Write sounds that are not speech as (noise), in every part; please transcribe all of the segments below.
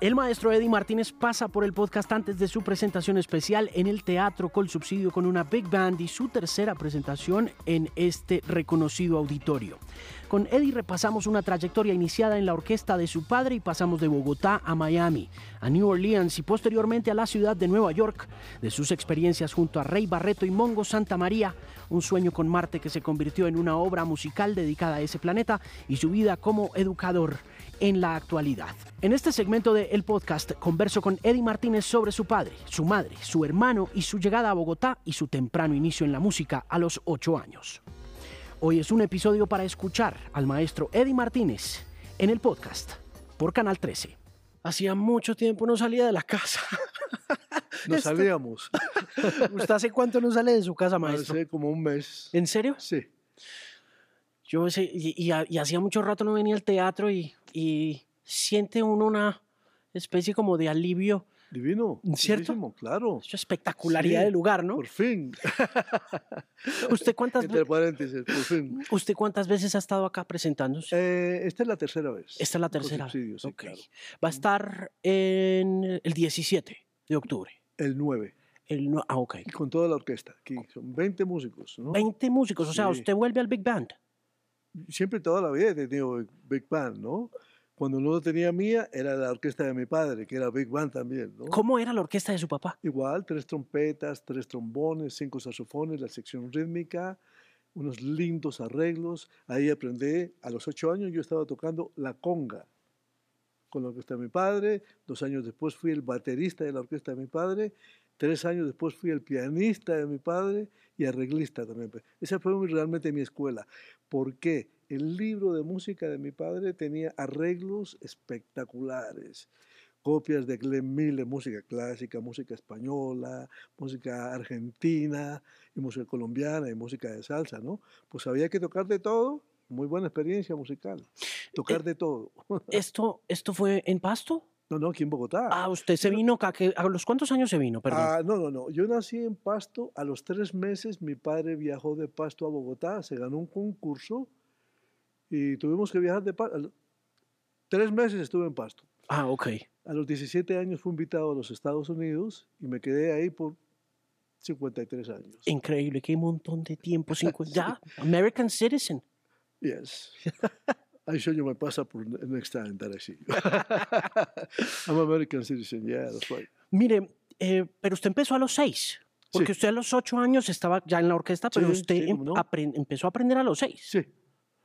El maestro Eddie Martínez pasa por el podcast antes de su presentación especial en el Teatro Col Subsidio con una Big Band y su tercera presentación en este reconocido auditorio. Con Eddie repasamos una trayectoria iniciada en la orquesta de su padre y pasamos de Bogotá a Miami, a New Orleans y posteriormente a la ciudad de Nueva York, de sus experiencias junto a Rey Barreto y Mongo Santa María, un sueño con Marte que se convirtió en una obra musical dedicada a ese planeta y su vida como educador en la actualidad. En este segmento de El Podcast converso con Eddie Martínez sobre su padre, su madre, su hermano y su llegada a Bogotá y su temprano inicio en la música a los 8 años. Hoy es un episodio para escuchar al maestro Eddie Martínez en el podcast por Canal 13. Hacía mucho tiempo no salía de la casa. (laughs) No salíamos. (laughs) ¿Usted hace cuánto no sale de su casa, maestro? Hace como un mes. ¿En serio? Sí. Yo sé, y, y- y hacía mucho rato no venía al teatro y, y siente uno una especie como de alivio. Divino. ¿Cierto? bellísimo, Claro. Esa espectacularidad Sí, del lugar, ¿no? Por fin. (laughs) ¿Usted cuántas, (laughs) Entre paréntesis, por fin. ¿Usted cuántas veces ha estado acá presentándose? Eh, esta es la tercera vez. Esta es la tercera. sí, Ok. claro. Va a estar en el 17 de octubre. El 9. El no- ah, ok. Y con toda la orquesta. Aquí son 20 músicos. ¿no? 20 músicos, o sea, Sí. usted vuelve al Big Band. Siempre toda la vida he tenido Big- Band, ¿no? Cuando no lo tenía mía, era la orquesta de mi padre, que era Big Band también, ¿no? ¿Cómo era la orquesta de su papá? Igual, tres trompetas, tres trombones, cinco saxofones, la sección rítmica, unos lindos arreglos. Ahí aprendí, a los ocho años yo estaba tocando la conga con la orquesta de mi padre. Dos años después fui el baterista de la orquesta de mi padre. Tres años después fui el pianista de mi padre y arreglista también. Esa fue realmente mi escuela. ¿Por qué? El libro de música de mi padre tenía arreglos espectaculares copias de Glenn Miller, música clásica, música española, música argentina y música colombiana y música de salsa, ¿no? Pues había que tocar de todo, muy buena experiencia musical, tocar de todo. (laughs) ¿Esto, ¿Esto fue en Pasto? No, no, aquí en Bogotá. Ah, usted se vino acá. que- ¿A los cuántos años se vino? Perdón. Ah, no, no, no. Yo nací en Pasto. A los tres meses mi padre viajó de Pasto a Bogotá, se ganó un concurso y tuvimos que viajar de Pasto. Tres meses estuve en Pasto. Ah, ok. A los 17 años fui invitado a los Estados Unidos y me quedé ahí por 53 años. Increíble, qué montón de tiempo. cincu- (laughs) Ya, American Citizen. Yes. (laughs) I show you my passport next time that I see you. I'm American citizen, yeah, that's right. Mire, eh, pero usted empezó a los seis. Porque Sí. usted a los ocho años estaba ya en la orquesta, pero Sí, usted sí, em- no. empezó a aprender a los seis. Sí,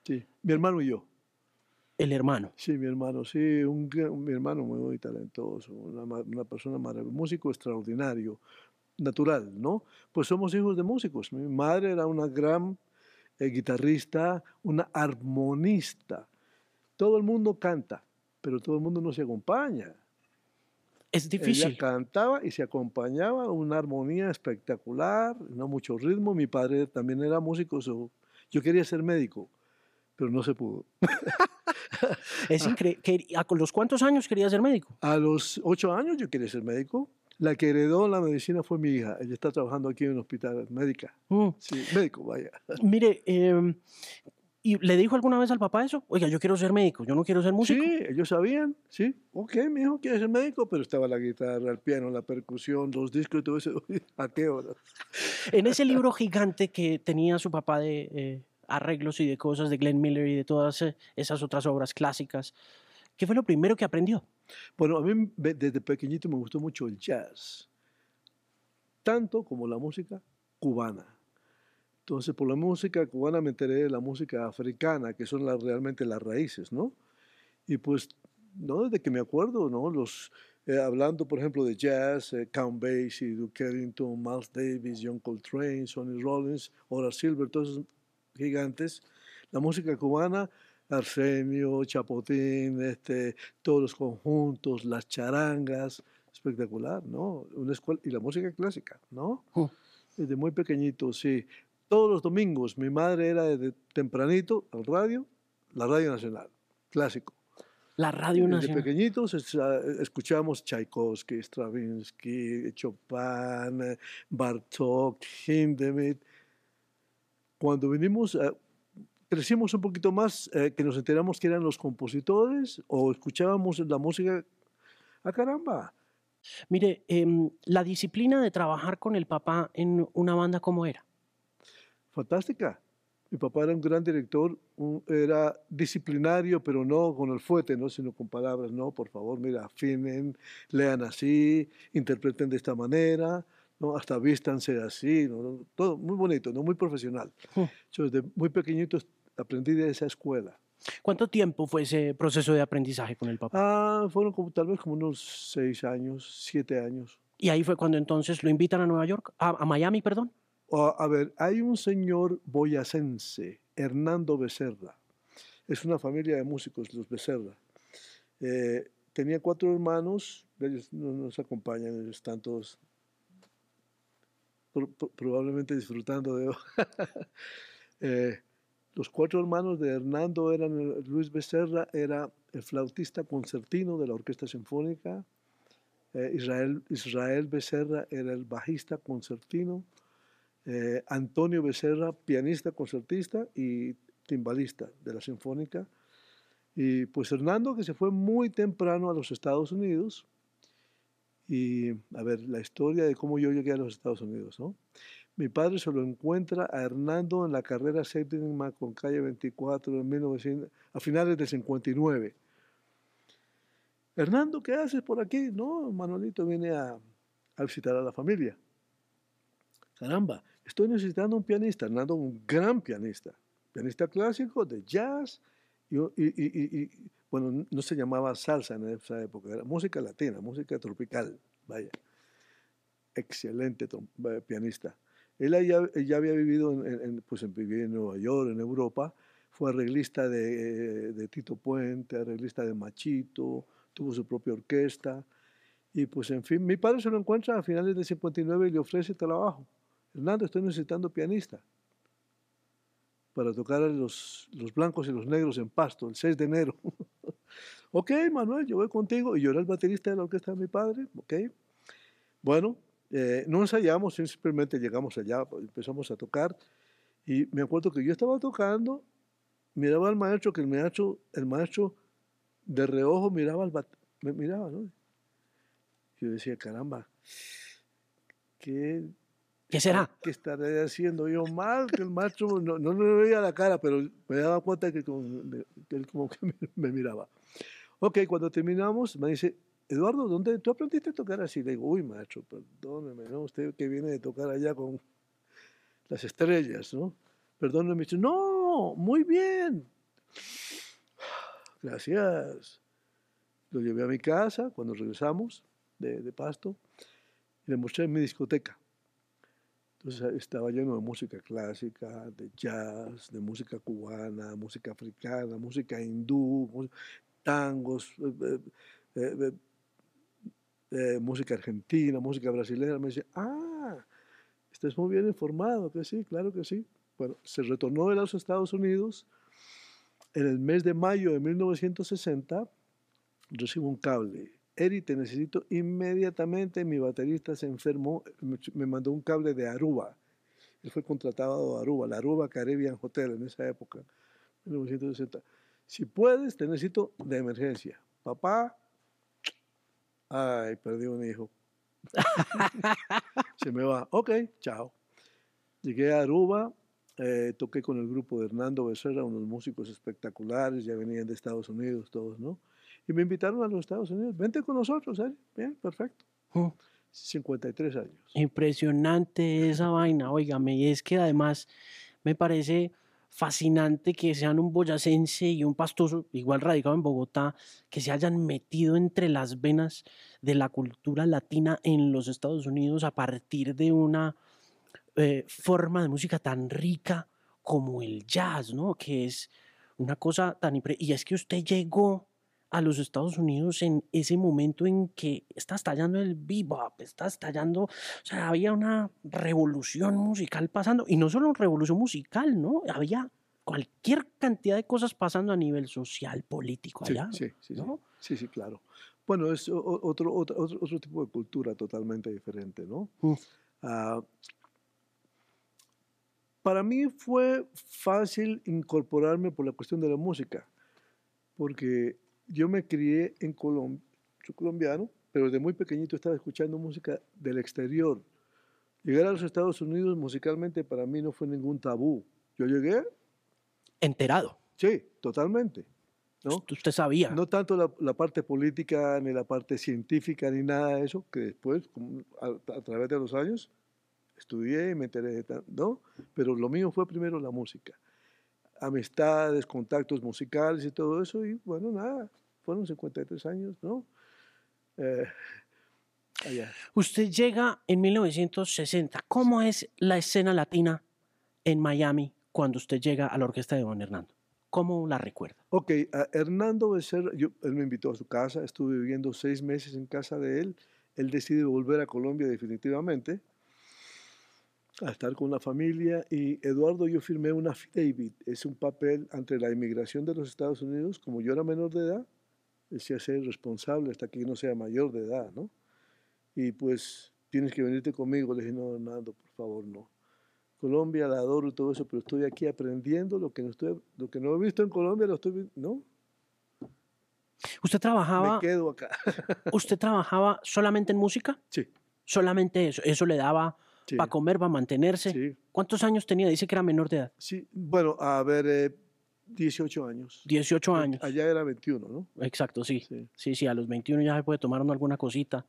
sí. Mi hermano y yo. El hermano. Sí, mi hermano, sí, un, mi hermano muy talentoso, una, una persona maravillosa, músico extraordinario, natural, ¿no? Pues somos hijos de músicos. Mi madre era una gran eh, guitarrista, una armonista. Todo el mundo canta, pero todo el mundo no se acompaña. Es difícil. Ella cantaba y se acompañaba, una armonía espectacular, no mucho ritmo. Mi padre también era músico, so- yo quería ser médico, pero no se pudo. (laughs) Es increíble. ¿A los cuántos años quería ser médico? A los ocho años yo quería ser médico. La que heredó la medicina fue mi hija. Ella está trabajando aquí en un hospital médica. Mm. Sí, médico, vaya. Mire, eh, ¿y le dijo alguna vez al papá eso? Oiga, yo quiero ser médico, yo no quiero ser músico. Sí, ellos sabían, sí. Ok, mi hijo quiere ser médico, pero estaba la guitarra, el piano, la percusión, los discos y todo eso. (laughs) ¿A qué hora? En ese libro gigante que tenía su papá de eh, arreglos y de cosas de Glenn Miller y de todas eh, esas otras obras clásicas, ¿qué fue lo primero que aprendió? Bueno, a mí desde pequeñito me gustó mucho el jazz, tanto como la música cubana. Entonces, por la música cubana me enteré de la música africana, que son las, realmente las raíces, ¿no? Y pues, no desde que me acuerdo, ¿no? Los, eh, hablando, por ejemplo, de jazz, eh, Count Basie, Duke Ellington, Miles Davis, John Coltrane, Sonny Rollins, Horace Silver, todos esos gigantes. La música cubana, Arsenio, Chapotín, este, todos los conjuntos, las charangas, espectacular, ¿no? Una escuela, y la música clásica, ¿no? Mm. Desde muy pequeñito, sí. Todos los domingos, mi madre era desde tempranito al radio, la Radio Nacional, clásico. La Radio Desde Nacional. pequeñitos es- ah, escuchamos Tchaikovsky, Stravinsky, Chopin, eh, Bartók, Hindemith. Cuando vinimos, eh, crecimos un poquito más, eh, que nos enteramos que eran los compositores o escuchábamos la música Ah, caramba. Mire, em, la disciplina de trabajar con el papá en una banda, ¿cómo era? Fantástica. Mi papá era un gran director, un- era disciplinario, pero no con el fuete, ¿no? sino con palabras. No, por favor, mira, afinen, lean así, interpreten de esta manera, ¿no? hasta vístanse así, ¿no? Todo muy bonito, ¿no? muy profesional. Yo desde muy pequeñito aprendí de esa escuela. ¿Cuánto tiempo fue ese proceso de aprendizaje con el papá? Ah, fueron como, tal vez como unos seis años, siete años. Y ahí fue cuando entonces lo invitan a Nueva York, a, a Miami, perdón. A, a ver, hay un señor boyacense, Hernando Becerra. Es una familia de músicos, los Becerra. Eh, tenía cuatro hermanos, ellos no nos acompañan, ellos están todos pro- pro- probablemente disfrutando de... (laughs) Eh, los cuatro hermanos de Hernando eran, eh, Luis Becerra era el flautista concertino de la Orquesta Sinfónica, eh, Israel, Israel Becerra era el bajista concertino, eh, Antonio Becerra, pianista, concertista y timbalista de la Sinfónica. Y pues Hernando, que se fue muy temprano a los Estados Unidos. Y a ver, la historia de cómo yo llegué a los Estados Unidos, ¿no? Mi padre se lo encuentra a Hernando en la carrera séptima con calle 24 en 1900, a finales del 59. Hernando, ¿qué haces por aquí? No, Manolito viene a, a visitar a la familia. Caramba, estoy necesitando un pianista. Hernando, un gran pianista. Pianista clásico de jazz. Y, y- y- y- bueno, no se llamaba salsa en esa época, era música latina, música tropical. Vaya. Excelente eh, pianista. Él ya, ya había vivido en, en- pues, en, en Nueva York, en Europa. Fue arreglista de, de Tito Puente, arreglista de Machito, tuvo su propia orquesta. Y pues, en fin, mi padre se lo encuentra a finales del 59 y le ofrece trabajo. Hernando, estoy necesitando pianista para tocar a los, los blancos y los negros en Pasto, el 6 de enero. (laughs) ok, Manuel, yo voy contigo. Y yo era el baterista de la orquesta de mi padre, ok. Bueno, eh, no ensayamos, simplemente llegamos allá, empezamos a tocar. Y me acuerdo que yo estaba tocando, miraba al maestro, que el maestro, el maestro de reojo miraba al bat- me miraba, ¿no? Yo decía, caramba, ¿qué, ¿Qué será? qué estaré haciendo yo mal? Que el maestro no, no le veía la cara, pero me daba cuenta que, él como que me, me miraba. Ok, cuando terminamos, me dice, Eduardo, ¿dónde tú aprendiste a tocar así? Le digo, uy, maestro, perdóneme. Usted que viene de tocar allá con las estrellas, ¿no? Perdóneme, me dice, no, muy bien. (sighs) Gracias. Lo llevé a mi casa cuando regresamos de, de Pasto y le mostré mi discoteca. Estaba lleno de música clásica, de jazz, de música cubana, música africana, música hindú, tangos, eh, eh, eh, música argentina, música brasileña. Me dice, ah, estás muy bien informado, que sí, claro que sí. Bueno, se retornó de los Estados Unidos. En el mes de mayo de 1960 recibo un cable. Eri, te necesito inmediatamente. Mi baterista se enfermó, me, mandó un cable de Aruba. Él fue contratado a Aruba, la Aruba Caribbean Hotel en esa época, 1960. Si puedes, te necesito de emergencia. Papá, ay, perdí un hijo. (laughs) se me va. Ok, chao. Llegué a Aruba, eh, toqué con el grupo de Hernando Becerra, unos músicos espectaculares, ya venían de Estados Unidos todos, ¿no? Y me invitaron a los Estados Unidos. Vente con nosotros, Eri. Bien, perfecto. Mm. 53 años. Impresionante esa vaina, óigame, y es que además me parece fascinante que sean un boyacense y un pastoso, igual radicado en Bogotá, que se hayan metido entre las venas de la cultura latina en los Estados Unidos a partir de una eh, forma de música tan rica como el jazz, ¿no? Que es una cosa tan... Y es que usted llegó a los Estados Unidos en ese momento en que está estallando el bebop, está estallando, o sea, había una revolución musical pasando, y no solo revolución musical, ¿no? Había cualquier cantidad de cosas pasando a nivel social, político allá, sí, sí, sí. ¿no? Sí, sí, claro. Bueno, es otro, otro, otro, tipo de cultura totalmente diferente, ¿no? Mm. Ah, para mí fue fácil incorporarme por la cuestión de la música, porque yo me crié en Colombia, soy colombiano, pero desde muy pequeñito estaba escuchando música del exterior. Llegar a los Estados Unidos musicalmente para mí no fue ningún tabú. Yo llegué, Enterado. sí, totalmente. ¿no? Usted sabía. No tanto la, la parte política, ni la parte científica, ni nada de eso, que después, a, a través de los años, estudié y me enteré de tan- ¿no? Pero lo mío fue primero la música. Amistades, contactos musicales y todo eso, y bueno, nada, fueron 53 años, ¿no? Eh, allá. Usted llega en 1960. ¿Cómo es la escena latina en Miami cuando usted llega a la orquesta de Don Hernando? ¿Cómo la recuerda? Ok, a Hernando Becerra, yo, él me invitó a su casa, estuve viviendo seis meses en casa de él, él decide volver a Colombia definitivamente, a estar con la familia, y Eduardo yo firmé una affidavit, es un papel ante la inmigración de los Estados Unidos, como yo era menor de edad, decía ser responsable hasta que yo no sea mayor de edad, ¿no? Y pues tienes que venirte conmigo, le dije, no, Hernando, por favor, no. Colombia la adoro y todo eso, pero estoy aquí aprendiendo lo que no, estoy, lo que no he visto en Colombia, lo estoy ¿no? ¿Usted Me trabajaba, quedo acá. usted trabajaba solamente en música? Sí, Solamente eso. Eso le daba sí, para comer, para mantenerse. sí, ¿Cuántos años tenía? Dice que era menor de edad. sí. Bueno, a ver, eh, 18 años. 18 años. Allá era 21, ¿no? Exacto, sí. Sí. Sí, sí, a los 21 ya se puede tomar alguna cosita.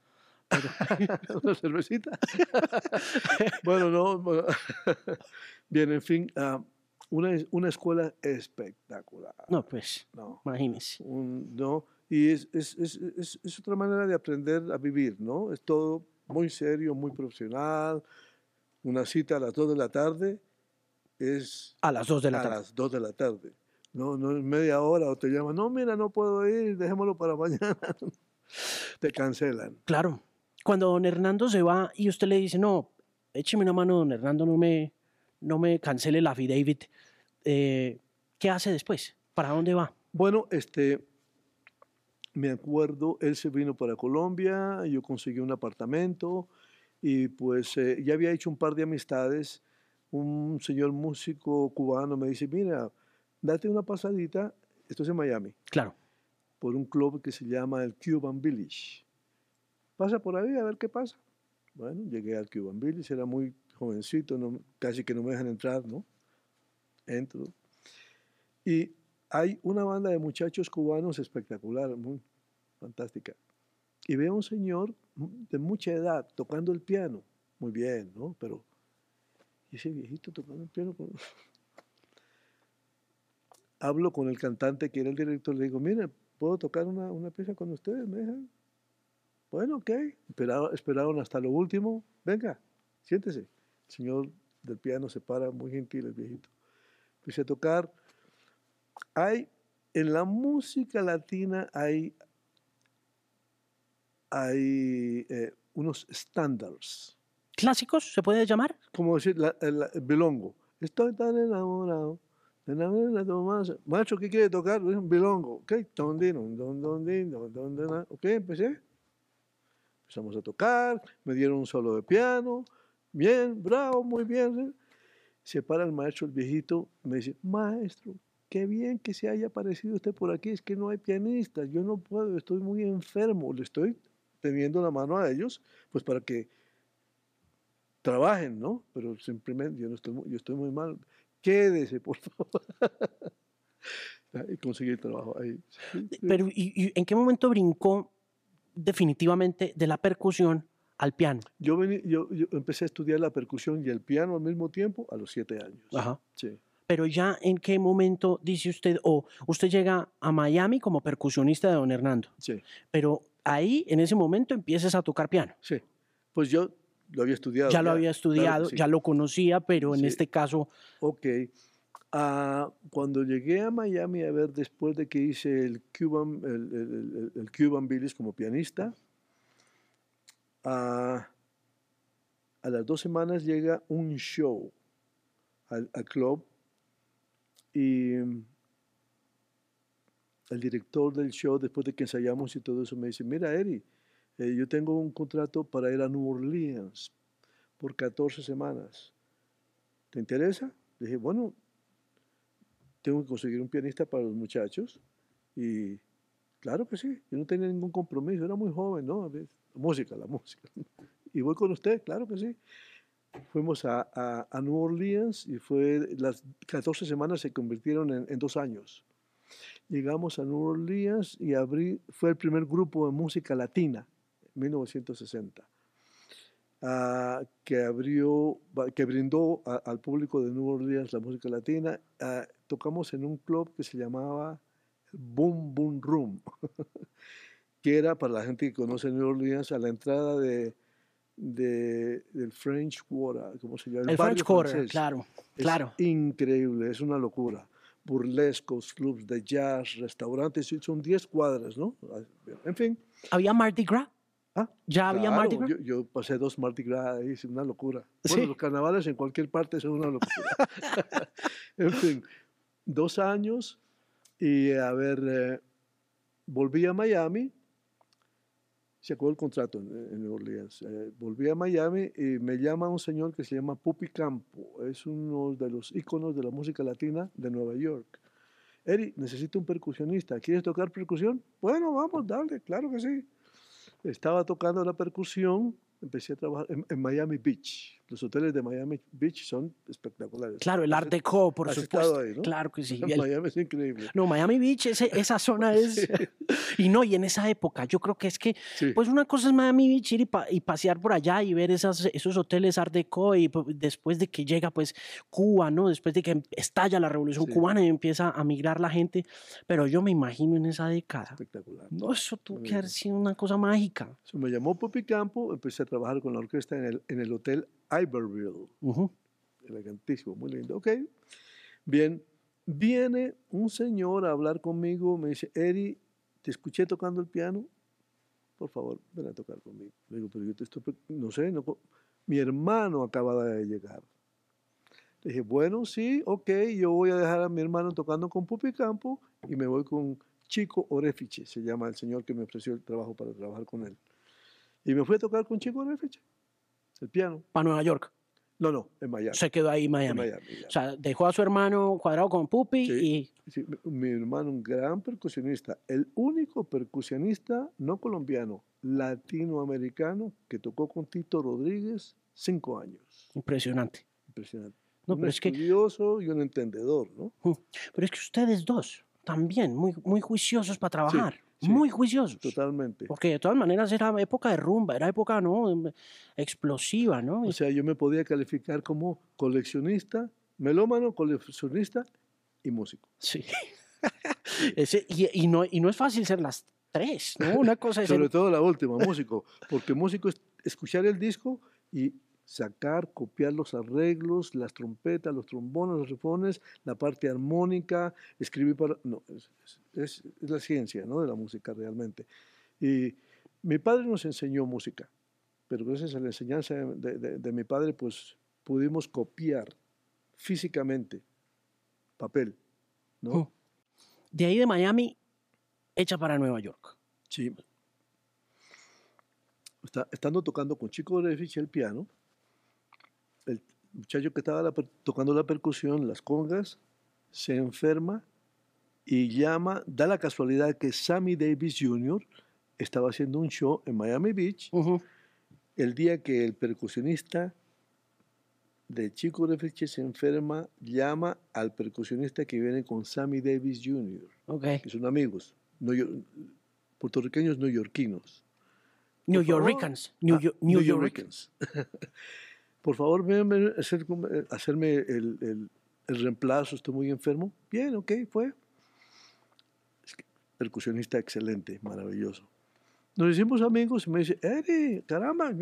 Pero- (laughs) Una cervecita. (laughs) bueno, no. bueno. (laughs) Bien, en fin, ah, una, una escuela espectacular. no, pues, No, imagínese. un- no. Y es, es, es, es otra manera de aprender a vivir, ¿no? Es todo muy serio, muy profesional. Una cita a las 2 de la tarde es A las 2 de la a tarde. las 2 de la tarde. No, no es media hora o te llaman, no, mira, no puedo ir, dejémoslo para (laughs) mañana. te cancelan. Claro. Cuando don Hernando se va y usted le dice, no, écheme una mano, don Hernando, no me, no me cancele la affidavit, eh, ¿qué hace después? ¿Para dónde va? Bueno, este, me acuerdo, él se vino para Colombia, yo conseguí un apartamento y pues eh, ya había hecho un par de amistades. Un señor músico cubano me dice, mira, date una pasadita, esto es en Miami, Claro. por un club que se llama el Cuban Village. Pasa por ahí a ver qué pasa. Bueno, llegué al Cuban Village, era muy jovencito, no- casi que no me dejan entrar, ¿no? Entro. Y hay una banda de muchachos cubanos espectacular, muy fantástica. Y veo a un señor de mucha edad tocando el piano. Muy bien, ¿no? Pero, ¿y ese viejito tocando el piano? con- (laughs) Hablo con el cantante que era el director, le digo, mire, ¿puedo tocar una, una pieza con ustedes? ¿Me dejan? Bueno, ok. Esperaron, esperaron hasta lo último. Venga, siéntese. El señor del piano se para, muy gentil el viejito. Empecé a tocar. Hay, en la música latina hay, hay eh, unos estándares. ¿Clásicos se puede llamar? Como decir, la- el, el bilongo. Estoy tan enamorado. enamorado. Macho, ¿qué quiere tocar? Un bilongo. Ok, ok, empecé. Empezamos a tocar, me dieron un solo de piano. Bien, bravo, muy bien. Se para el maestro, el viejito, me dice, maestro, qué bien que se haya aparecido usted por aquí, es que no hay pianistas, yo no puedo, estoy muy enfermo, le estoy teniendo la mano a ellos, pues para que trabajen, ¿no? Pero simplemente yo no estoy, yo estoy muy mal, quédese, por favor. (laughs) y conseguí el trabajo ahí. Pero ¿y, y en qué momento brincó definitivamente de la percusión al piano? Yo, vení- yo, yo empecé a estudiar la percusión y el piano al mismo tiempo a los siete años. Ajá. Sí. Pero ya en qué momento dice usted, o usted llega a Miami como percusionista de don Hernando, Sí, pero ahí en ese momento empiezas a tocar piano. sí. Pues yo lo había estudiado. Ya lo claro había estudiado, sí. ya lo conocía, pero en Sí. este caso, Ok. Ah, cuando llegué a Miami a ver, después de que hice el Cuban, el, el- el- el Cuban Village como pianista, ah, a las dos semanas llega un show al, al club y el director del show, después de que ensayamos y todo eso, me dice, mira, Eri, eh, yo tengo un contrato para ir a New Orleans por 14 semanas. ¿Te interesa? Le dije, bueno, tengo que conseguir un pianista para los muchachos y claro que sí. Yo no tenía ningún compromiso, era muy joven, ¿no? Música, la música. Y voy con usted, claro que sí. Fuimos a, a, New Orleans y fue, las 14 semanas se convirtieron en, en dos años. Llegamos a New Orleans y abrí, fue el primer grupo de música latina, en 1960. Ah, que abrió, que brindó al público de New Orleans la música latina. Ah, tocamos en un club que se llamaba Boom Boom Room, (laughs) que era para la gente que conoce New Orleans a la entrada de, de del French Quarter, ¿cómo se llama? El, French Quarter, claro, es claro. Increíble, es una locura. Burlescos, clubs de jazz, restaurantes, son 10 cuadras, ¿no? En fin. ¿Había Mardi Gras? ¿Ah? ¿Ya había Mardi Gras? Yo, pasé dos Mardi Gras ahí, es una locura. Bueno, los carnavales en cualquier parte son una locura. (laughs) en fin, dos años y a ver, eh, volví a Miami, se acabó el contrato en, en New Orleans, eh, volví a Miami y me llama un señor que se llama Pupi Campo, es uno de los íconos de la música latina de Nueva York. Eri, necesito un percusionista, ¿quieres tocar percusión? Bueno, vamos, dale, claro que sí estaba tocando la percusión, empecé a trabajar en, Miami Beach. Los hoteles de Miami Beach son espectaculares. Claro, el Art Deco, por supuesto. Ahí, ¿no? Claro que sí. (laughs) Miami es increíble. No, Miami Beach, esa zona es... (laughs) (laughs) Y no, y en esa época, yo creo que es que, pues una cosa es Miami Beach ir y, pasear por allá y ver esas, esos hoteles Art Deco y después de que llega, pues, Cuba, ¿no? Después de que estalla la revolución cubana y empieza a migrar la gente. Pero yo me imagino en esa década. Espectacular. No, eso tuvo que haber sido una cosa mágica. me llamó Popi Campo, empecé a trabajar con la orquesta en el, en el hotel Iberville. Elegantísimo, muy lindo. Ok. Bien, viene un señor a hablar conmigo, me dice, Eri, te escuché tocando el piano, por favor, ven a tocar conmigo. Le digo, pero yo te estoy, no sé, no, mi hermano acaba de llegar. Le dije, bueno, sí, ok, yo voy a dejar a mi hermano tocando con Pupi Campo y me voy con Chico Orefiche, se llama el señor que me ofreció el trabajo para trabajar con él. Y me fui a tocar con Chico Orefiche el piano. Para Nueva York. No, no, en Miami. Se quedó ahí en Miami. O sea, dejó a su hermano cuadrado con Pupi y... Sí, mi hermano, un gran percusionista, el único percusionista no colombiano, latinoamericano, que tocó con Tito Rodríguez cinco años. Impresionante. Impresionante. No, un pero estudioso y un entendedor, ¿no? Pero es que ustedes dos, también, muy, muy juiciosos para trabajar muy juiciosos. Totalmente. Porque de todas maneras era época de rumba, era época ¿no? Explosiva, ¿no? O sea, yo me podía calificar como coleccionista, melómano, coleccionista y músico. Sí. (laughs) y, no, y no es fácil ser las tres, ¿no? Una cosa es... Sobre todo la última, músico, porque músico es escuchar el disco y sacar, copiar los arreglos, las trompetas, los trombones, los rifones, la parte armónica, escribir para... No, es, la ciencia ¿no? de la música realmente. Y mi padre nos enseñó música, pero gracias a la enseñanza de, mi padre, pues pudimos copiar físicamente papel, ¿no? Oh. De ahí de Miami, hecha para Nueva York. Sí. estando tocando con Chico Refich el piano, el muchacho que estaba tocando la percusión, las congas, se enferma y llama, da la casualidad que Sammy Davis Jr. estaba haciendo un show en Miami Beach el día que el percusionista de Chico Refleche se enferma, llama al percusionista que viene con Sammy Davis Jr., okay. que son amigos, puertorriqueños neoyorquinos. New Yorkers. New, New, Yorkers. (laughs) por favor, ven a hacer, hacerme el, reemplazo, estoy muy enfermo. Bien, ok, fue. Percusionista excelente, maravilloso. Nos hicimos amigos y me dice, Eri, caramba,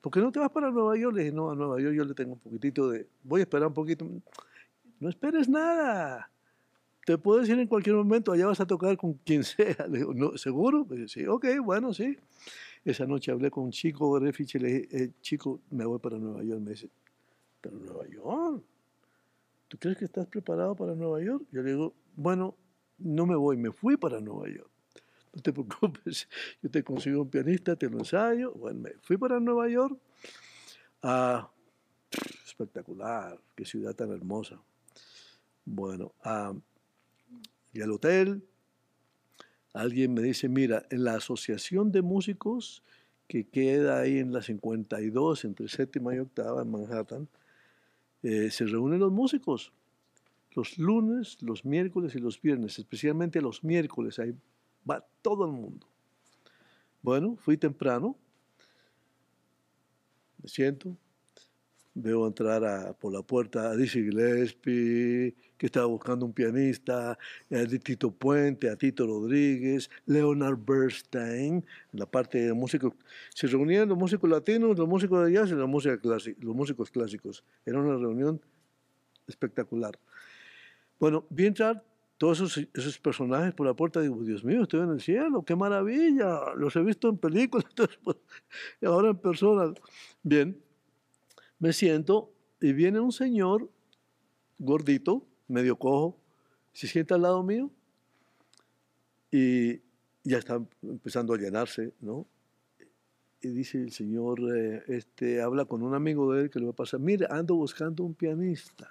¿por qué no te vas para Nueva York? Le dije, no, a Nueva York yo le tengo un poquitito de, voy a esperar un poquito. No esperes nada. Te puedo decir en cualquier momento, allá vas a tocar con quien sea. (laughs) Le digo, no, ¿seguro? Me dice, sí, ok, bueno, sí. Esa noche hablé con un chico de Refiche y le dije, eh, chico, me voy para Nueva York. Me dice, ¿pero Nueva York? ¿Tú crees que estás preparado para Nueva York? Yo le digo, bueno, no me voy, me fui para Nueva York. (laughs) No te preocupes, yo te consigo un pianista, te lo ensayo. Bueno, me fui para Nueva York. Ah, espectacular, qué ciudad tan hermosa. Bueno, ah, y al hotel, alguien me dice, mira, en la asociación de músicos que queda ahí en la 52, entre séptima y octava, en Manhattan, eh, se reúnen los músicos. Los lunes, los miércoles y los viernes, especialmente los miércoles, ahí va todo el mundo. Bueno, fui temprano, me siento, veo entrar por la puerta a Dizzy Gillespie, que estaba buscando un pianista, a Tito Puente, a Tito Rodríguez, Leonard Bernstein, en la parte de músicos. Se reunían los músicos latinos, los músicos de jazz y los músicos clásicos. Era una reunión espectacular. Bueno, vi entrar todos esos, personajes por la puerta digo, Dios mío, estoy en el cielo, qué maravilla, los he visto en películas, (laughs) pues, y ahora en persona. Bien, me siento y viene un señor gordito, medio cojo, se sienta al lado mío y ya está empezando a llenarse, ¿no? Y dice el señor, eh, este, habla con un amigo de él que le va a pasar, mire, ando buscando un pianista.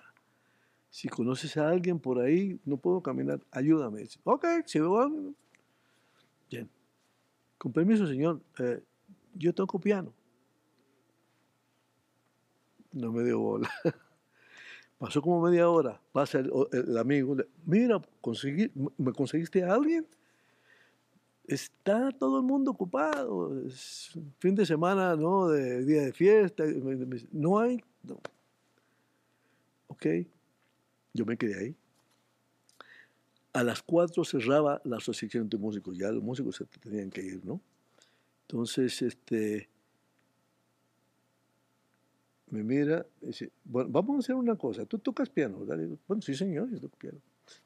Si conoces a alguien por ahí, no puedo caminar, ayúdame. ok, si veo. Bien. Con permiso, señor, eh, yo toco piano. No me dio bola. (laughs) Pasó como media hora. Pasa el, amigo. Mira, conseguí, ¿me conseguiste a alguien? Está todo el mundo ocupado. Es fin de semana, ¿no? De día de fiesta. No hay. No. Ok. Yo me quedé ahí. A las cuatro cerraba la asociación de músicos. Ya los músicos se tenían que ir, ¿no? Entonces, este me mira y dice, bueno, vamos a hacer una cosa, tú tocas piano, ¿verdad? bueno, sí señor, yo toco piano.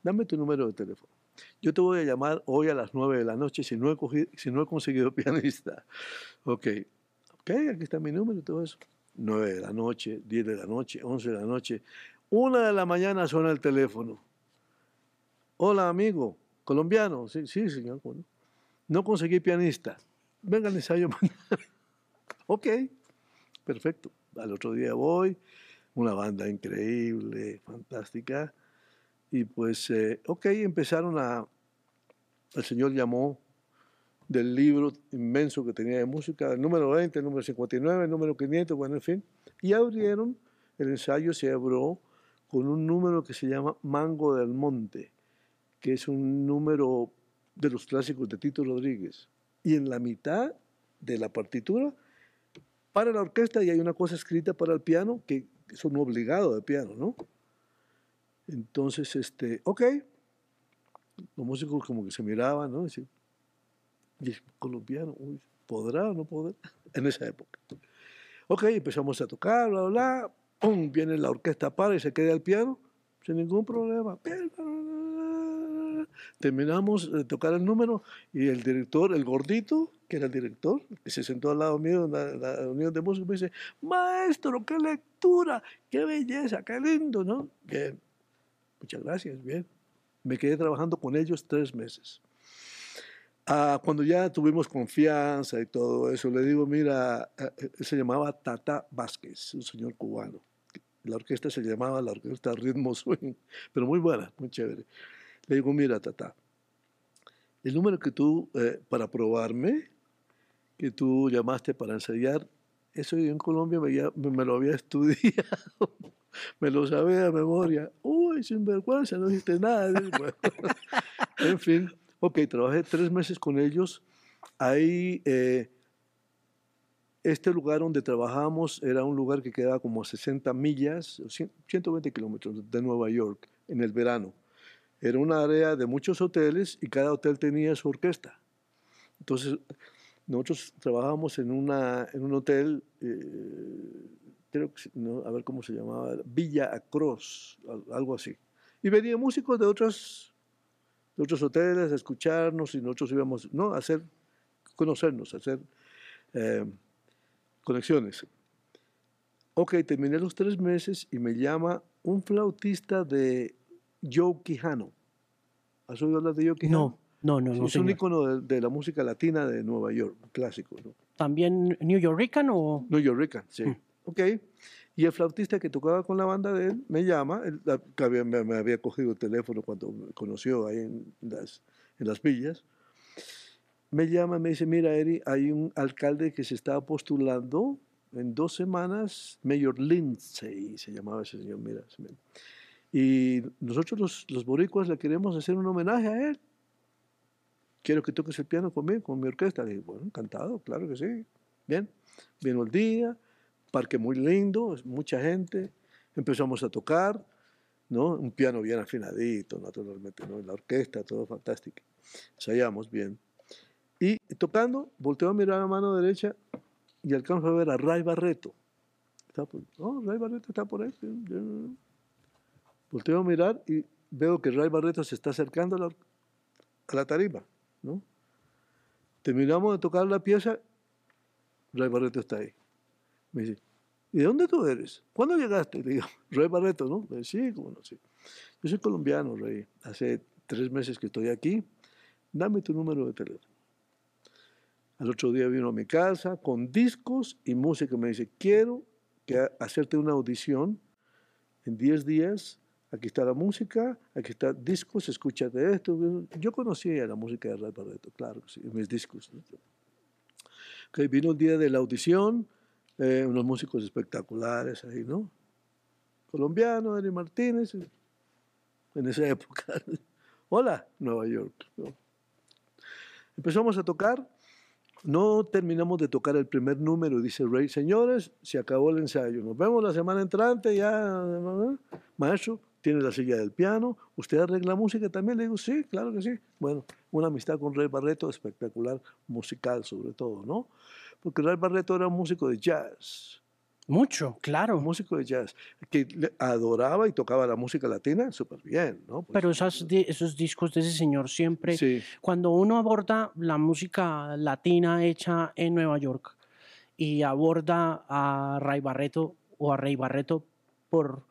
Dame tu número de teléfono. Yo te voy a llamar hoy a las 9 de la noche si no he, cogido, si no he conseguido (laughs) pianista. Ok, ok, aquí está mi número y todo eso. 9 de la noche, 10 de la noche, 11 de la noche. Una de la mañana suena el teléfono. Hola, amigo, colombiano. Sí, sí, señor. Bueno, no conseguí pianista. Venga al ensayo (laughs) ok, perfecto al otro día voy, una banda increíble, fantástica. Y pues, eh, ok, empezaron a, el Señor llamó del libro inmenso que tenía de música, el número 20, el número 59, el número 500, bueno, en fin. Y abrieron, el ensayo se abrió con un número que se llama Mango del Monte, que es un número de los clásicos de Tito Rodríguez. Y en la mitad de la partitura para la orquesta y hay una cosa escrita para el piano que es un obligado de piano, ¿no? Entonces, este, ok, los músicos como que se miraban, ¿no? Y, y colombiano, uy, ¿podrá o no podrá? (laughs) En esa época. Ok, empezamos a tocar, bla, bla, bla, pum, viene la orquesta para y se queda el piano, sin ningún problema. Terminamos de tocar el número y el director, el gordito, que era el director, que se sentó al lado mío en la, reunión de música, me dice, maestro, qué lectura, qué belleza, qué lindo, ¿no? Bien, muchas gracias, bien. Me quedé trabajando con ellos tres meses. Ah, cuando ya tuvimos confianza y todo eso, le digo, mira, eh, eh, se llamaba Tata Vázquez, un señor cubano. La orquesta se llamaba la Orquesta Ritmo Swing, pero muy buena, muy chévere. Le digo, mira, Tata, el número que tú, eh, para probarme, que tú llamaste para ensayar, eso yo en Colombia me, lo había (laughs) estudiado, me lo sabía de memoria. Uy, sin vergüenza, no hiciste nada. (laughs) en fin, ok, trabajé tres meses con ellos. Ahí, eh, este lugar donde trabajamos era un lugar que quedaba como a 60 millas, 120 kilómetros de Nueva York, en el verano. Era una área de muchos hoteles y cada hotel tenía su orquesta. Entonces, nosotros trabajábamos en, una, en un hotel, eh, creo que, a ver cómo se llamaba, Villa Across, algo así. Y venían músicos de otros, de otros hoteles a escucharnos y nosotros íbamos ¿no? a hacer, conocernos, a hacer eh, conexiones. Ok, terminé los tres meses y me llama un flautista de Joe Quijano. ¿Has oído hablar de Joe Quijano? No, no, no. es un icono de, la música latina de Nueva York, clásico. ¿no? ¿También New Yorkican o...? New Yorkican, sí. Mm. Ok. Y el flautista que tocaba con la banda de él me llama, él, me, había cogido el teléfono cuando me conoció ahí en las, en las villas, me llama, me dice, mira, Eri, hay un alcalde que se está postulando en dos semanas, Mayor Lindsay, se llamaba ese señor, mira. Y nosotros los, los boricuas le queremos hacer un homenaje a él. Quiero que toques el piano conmigo, con mi orquesta. Dije, bueno, encantado, claro que sí. Bien, vino el día, parque muy lindo, mucha gente, empezamos a tocar, ¿no? Un piano bien afinadito, naturalmente, ¿no? La orquesta, todo fantástico. Ensayamos bien. Y tocando, volteo a mirar a mano derecha y alcanzo a ver a Ray Barreto. Está oh, Ray Barreto está por ahí. Volteo a mirar y veo que Ray Barreto se está acercando a la, a la tarima, ¿no? Terminamos de tocar la pieza, Ray Barreto está ahí. Me dice, ¿y de dónde tú eres? ¿Cuándo llegaste? Le digo, (laughs) Ray Barreto, ¿no? Le digo, sí, cómo no, sí. Yo soy colombiano, Ray. Hace tres meses que estoy aquí. Dame tu número de teléfono. Al otro día vino a mi casa con discos y música. Me dice, quiero que hacerte una audición en 10 días. Aquí está la música, aquí está discos, escúchate esto. Yo conocía la música de Ray Barreto, claro sí, mis discos. Okay, vino el día de la audición, eh, unos músicos espectaculares ahí, ¿no? Colombiano, Eri Martínez, en esa (laughs) época. Hola, Nueva York. Empezamos a tocar no terminamos de tocar el primer número, dice Rey. Señores, se acabó el ensayo. Nos vemos la semana entrante, ya, maestro, tiene la silla del piano. ¿Usted arregla música también? Le digo, sí, claro que sí. Bueno, una amistad con Rey Barreto espectacular, musical sobre todo, ¿no? Porque Rey Barreto era un músico de jazz. Mucho, claro. músico de jazz, que adoraba y tocaba la música latina súper bien, ¿no? Pues, Pero esos, esos discos de ese señor siempre, cuando uno aborda la música latina hecha en Nueva York y aborda a Ray Barreto o a Rey Barreto por,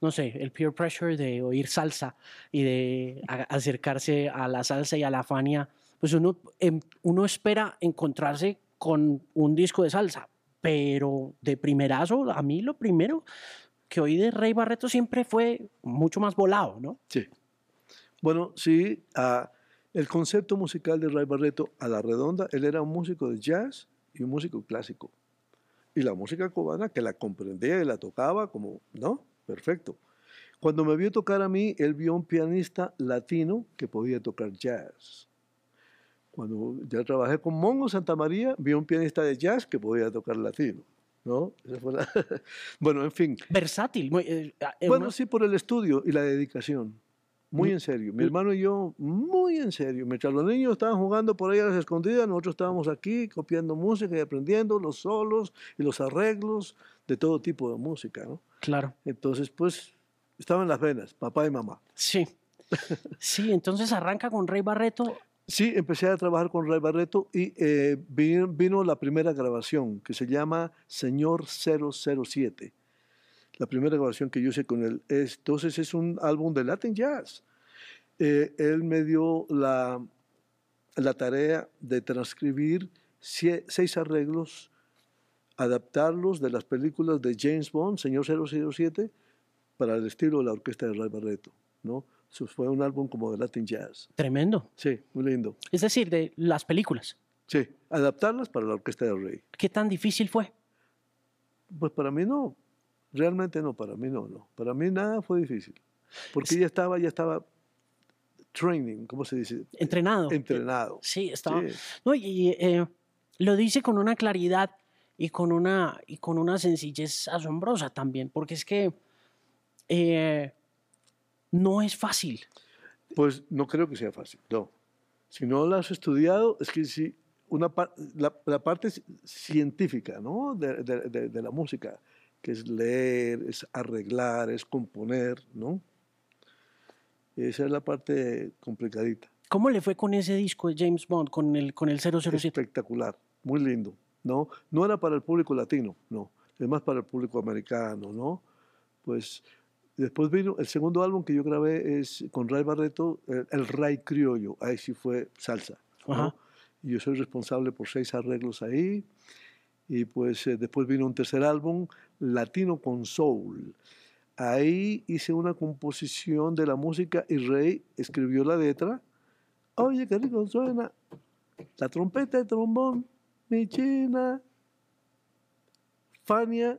no sé, el peer pressure de oír salsa y de acercarse a la salsa y a la fania, pues uno, em, uno espera encontrarse con un disco de salsa, pero de primerazo, a mí lo primero que oí de Rey Barreto siempre fue mucho más volado, ¿no? Sí. Bueno, sí, el concepto musical de Ray Barreto a la redonda, él era un músico de jazz y un músico clásico. Y la música cubana que la comprendía y la tocaba como, ¿no? Perfecto. Cuando me vio tocar a mí, él vio un pianista latino que podía tocar jazz. Cuando ya trabajé con Mongo Santa María, vi un pianista de jazz que podía tocar latino. ¿no? (laughs) bueno, en fin. Versátil. Eh, eh, bueno, sí, por el estudio y la dedicación. Muy en serio. Mi hermano y yo, muy en serio. Mientras los niños estaban jugando por ahí a las escondidas, nosotros estábamos aquí copiando música y aprendiendo los solos y los arreglos de todo tipo de música, ¿no? Claro. Entonces, pues, estaban las venas, papá y mamá. Sí. (laughs) Sí, entonces arranca con Rey Barreto Sí, empecé a trabajar con Ray Barreto y eh, vino, la primera grabación que se llama Señor 007. La primera grabación que yo hice con él. entonces es un álbum de Latin Jazz. Eh, él me dio la, la tarea de transcribir seis arreglos, adaptarlos de las películas de James Bond, Señor 007, para el estilo de la orquesta de Ray Barreto. ¿no? fue un álbum como de Latin Jazz. Tremendo. Sí, muy lindo. Es decir, de las películas. Sí, adaptarlas para la Orquesta del Rey. ¿Qué tan difícil fue? Pues para mí no, realmente no, para mí no, no. Para mí nada fue difícil, porque ya estaba, ya estaba training, ¿cómo se dice? Entrenado. Entrenado. Sí, estaba. No, y eh, lo dice con una claridad y con una, y con una sencillez asombrosa también, porque es que eh, no es fácil. Pues no creo que sea fácil, no. Si no lo has estudiado, es que si una la, la, parte científica ¿no? de, de, de, la música, que es leer, es arreglar, es componer, ¿no? Esa es la parte complicadita. ¿Cómo le fue con ese disco de James Bond, con el, con el 007? Espectacular, muy lindo, ¿no? No era para el público latino, no, es más para el público americano, ¿no? Pues Después vino el segundo álbum que yo grabé es con Ray Barreto, el, Ray Criollo, ahí sí fue salsa. Y yo soy responsable por seis arreglos ahí. Y pues eh, después vino un tercer álbum, Latino con Soul. Ahí hice una composición de la música y Ray escribió la letra. Oye, qué rico suena. la trompeta, el trombón, mi china. Fania,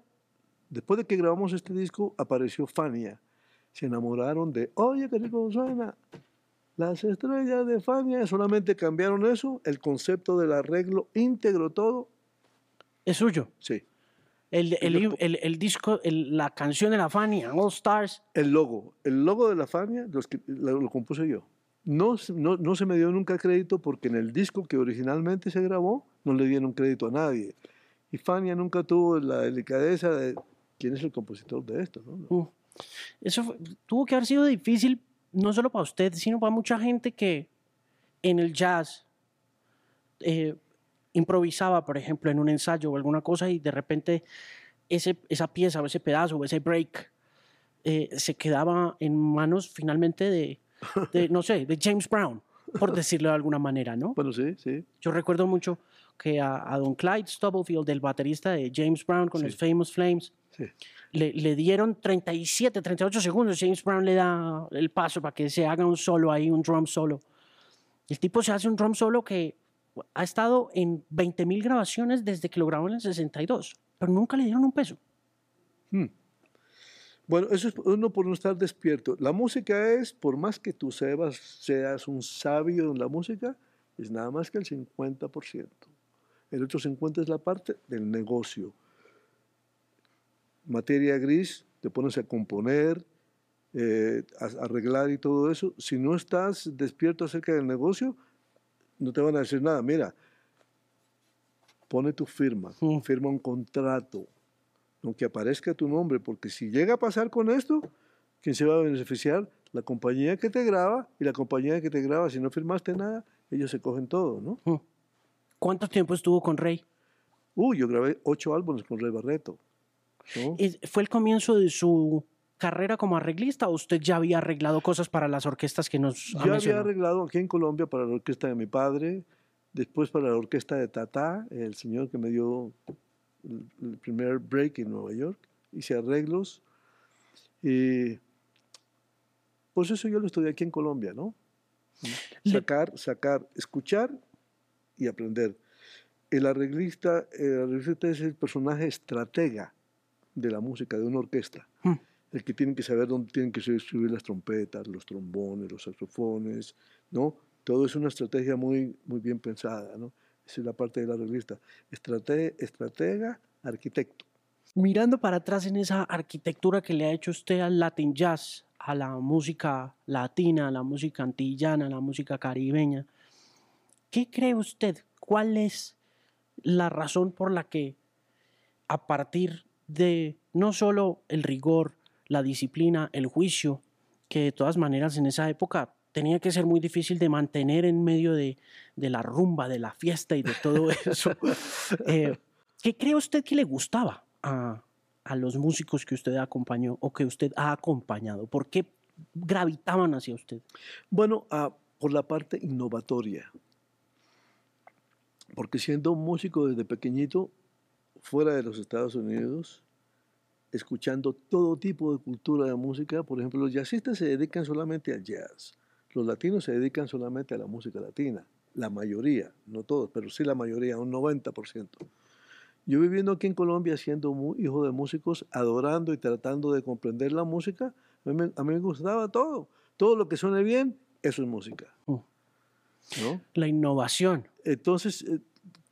después de que grabamos este disco, apareció Fania. Se enamoraron de, oye, qué rico suena. Las estrellas de Fania solamente cambiaron eso, el concepto del arreglo íntegro todo. ¿Es suyo? Sí. El, el, el, el disco, la canción de la Fania, All Stars. El logo, el logo de la Fania los que, lo, lo compuse yo. No, no, no, se me dio nunca crédito porque en el disco que originalmente se grabó no le dieron crédito a nadie. Y Fania nunca tuvo la delicadeza de quién es el compositor de esto. ¿no? Uh, eso fue, tuvo que haber sido difícil no solo para usted, sino para mucha gente que en el jazz eh, improvisaba, por ejemplo, en un ensayo o alguna cosa y de repente ese, esa pieza o ese pedazo o ese break eh, se quedaba en manos finalmente de, de, no sé, de James Brown, por (laughs) decirlo de alguna manera, ¿no? Bueno, sí, sí. Yo recuerdo mucho que a, a Don Clyde Stubblefield, el baterista de James Brown con Sí. los Famous Flames, sí. le, le dieron 37, 38 segundos. James Brown le da el paso para que se haga un solo ahí, un drum solo. El tipo se hace un drum solo que ha estado en 20.000 grabaciones desde que lo grabó en el 62, pero nunca le dieron un peso. Hmm. Bueno, eso es uno por no estar despierto. La música es, por más que tú seas, seas un sabio en la música, es nada más que el 50%. El otro 50% es la parte del negocio. Materia gris, te pones a componer, eh, arreglar y todo eso. Si no estás despierto acerca del negocio, no te van a decir nada. Mira, pone tu firma, firma un contrato, aunque aparezca tu nombre, porque si llega a pasar con esto, ¿quién se va a beneficiar? La compañía que te graba y la compañía que te graba, si no firmaste nada, ellos se cogen todo, ¿no? ¿Cuánto tiempo estuvo con Rey? Uy, yo grabé ocho álbumes con Rey Barreto. ¿no? ¿Es- ¿Fue el comienzo de su carrera como arreglista o usted ya había arreglado cosas para las orquestas que nos ha Yo había mencionado? arreglado aquí en Colombia para la orquesta de mi padre, después para la orquesta de Tata, el señor que me dio el, primer break en Nueva York. Hice arreglos. Y pues eso yo lo estudié aquí en Colombia, ¿no? Sacar, sacar, escuchar y aprender. El arreglista, el arreglista es el personaje estratega de la música, de una orquesta Mm. El que tiene que saber dónde tienen que subir las trompetas, los trombones, los saxofones, ¿no? Todo es una estrategia muy, muy bien pensada, ¿no? Esa es la parte del arreglista. Estrate- estratega, arquitecto. Mirando para atrás en esa arquitectura que le ha hecho usted al Latin Jazz, a la música latina, a la música antillana, a la música caribeña, ¿qué cree usted? ¿Cuál es la razón por la que a partir de no solo el rigor, la disciplina, el juicio, que de todas maneras en esa época tenía que ser muy difícil de mantener en medio de, de la rumba, de la fiesta y de todo (laughs) eso. Eh, ¿Qué cree usted que le gustaba a, a los músicos que usted acompañó o que usted ha acompañado? ¿Por qué gravitaban hacia usted? Bueno, ah, por la parte innovatoria. Porque siendo músico desde pequeñito, fuera de los Estados Unidos, escuchando todo tipo de cultura de música, por ejemplo, los jazzistas se dedican solamente al jazz, los latinos se dedican solamente a la música latina, la mayoría, no todos, pero sí la mayoría, un 90%. Yo viviendo aquí en Colombia, siendo hijo de músicos, adorando y tratando de comprender la música, a mí, me- a mí me gustaba todo. Todo lo que suene bien, eso es música. ¿no? La innovación. Entonces, eh,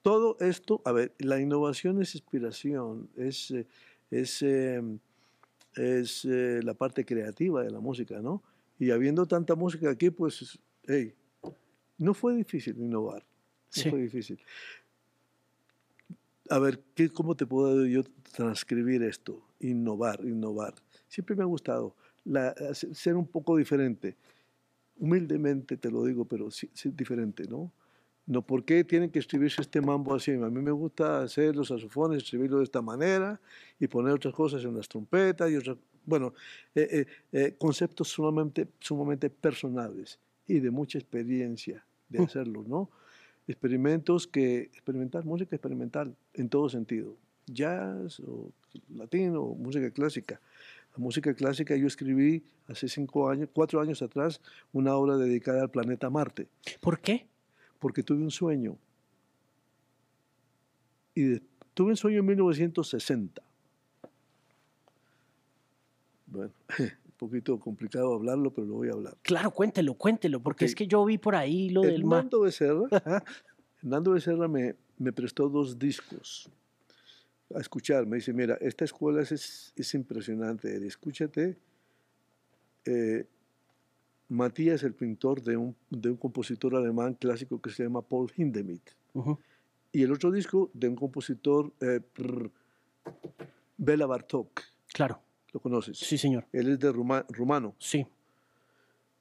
todo esto, a ver, la innovación es inspiración, es, eh, es, eh, es eh, la parte creativa de la música, ¿no? Y habiendo tanta música aquí, pues, hey, no fue difícil innovar, no Sí. fue difícil. A ver, ¿qué, ¿cómo te puedo yo transcribir esto? Innovar, innovar. Siempre me ha gustado la- ser un poco diferente. Humildemente te lo digo, pero sí, sí diferente, ¿no? No, ¿por qué tienen que escribirse este mambo así? A mí me gusta hacer los saxofones, escribirlo de esta manera y poner otras cosas en las trompetas y otras, bueno, eh, eh, eh, conceptos sumamente, sumamente personales y de mucha experiencia de Mm. hacerlo, ¿no? Experimentos que, experimentar, música experimental en todo sentido, jazz o latino, o música clásica. La música clásica yo escribí hace cinco años, cuatro años atrás, una obra dedicada al planeta Marte ¿Por qué? Porque tuve un sueño. Y de- tuve un sueño en 1960. Bueno, (laughs) un poquito complicado hablarlo, pero lo voy a hablar. Claro, cuéntelo, cuéntelo, porque es que yo vi por ahí lo del mar. Hernando Becerra, (laughs) Hernando Becerra me, me prestó dos discos a escuchar. Me dice, mira, esta escuela es, es, es impresionante, escúchate. eh, Matías, el pintor de un, de un compositor alemán clásico que se llama Paul Hindemith. Y el otro disco de un compositor, eh, prr, Bela Bartok. Claro, ¿Lo conoces? sí, señor. Él es de ruma- rumano. Sí,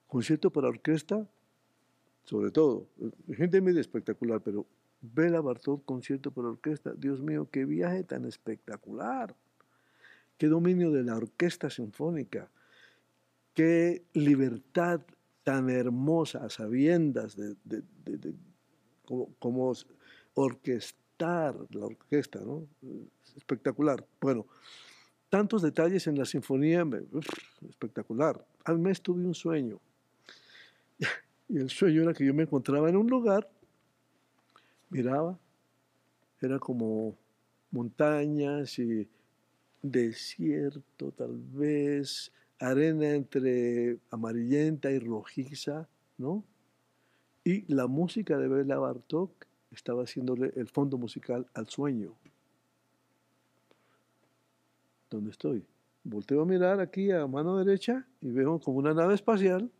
concierto para orquesta, sobre todo. Muy espectacular, pero Bela Bartok, concierto para orquesta, Dios mío, qué viaje tan espectacular. Qué dominio de la orquesta sinfónica. Qué libertad tan hermosa a sabiendas de, cómo, orquestar la orquesta, ¿no? Espectacular. Bueno, tantos detalles en la sinfonía, me- espectacular. Al mes tuve un sueño. (laughs) Y el sueño era que yo me encontraba en un lugar, miraba, era como montañas y desierto tal vez, arena entre amarillenta y rojiza, ¿no? Y la música de Bela Bartok estaba haciéndole el fondo musical al sueño. ¿Dónde estoy? Volteo a mirar aquí a mano derecha y veo como una nave espacial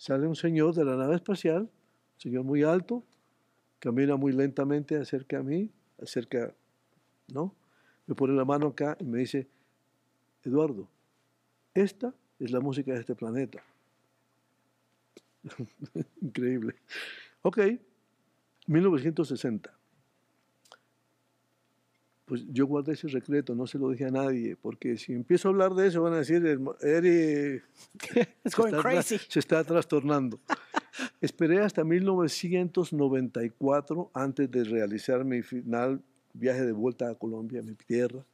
sale un señor de la nave espacial, un señor muy alto, camina muy lentamente acerca a mí, acerca, ¿no? Me pone la mano acá y me dice, Eduardo, esta es la música de este planeta. (laughs) Increíble. Ok, 1960. Pues yo guardé ese secreto, no se lo dije a nadie, porque si empiezo a hablar de eso van a decir, "Herma- Eri, (laughs) it's se going está tra- crazy. Se está trastornando. (laughs) Esperé hasta 1994 antes de realizar mi final viaje de vuelta a Colombia, mi tierra,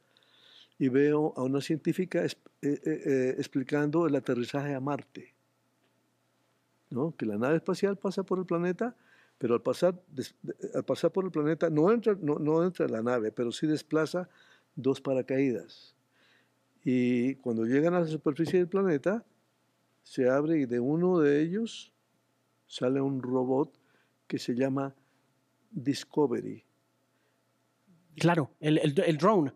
y veo a una científica eh, eh, eh, explicando el aterrizaje a Marte. ¿no? Que la nave espacial pasa por el planeta, pero al pasar, al pasar por el planeta no entra, no, no entra la nave, pero sí desplaza dos paracaídas. Y cuando llegan a la superficie del planeta, se abre y de uno de ellos sale un robot que se llama Discovery. Claro, el, el, el drone,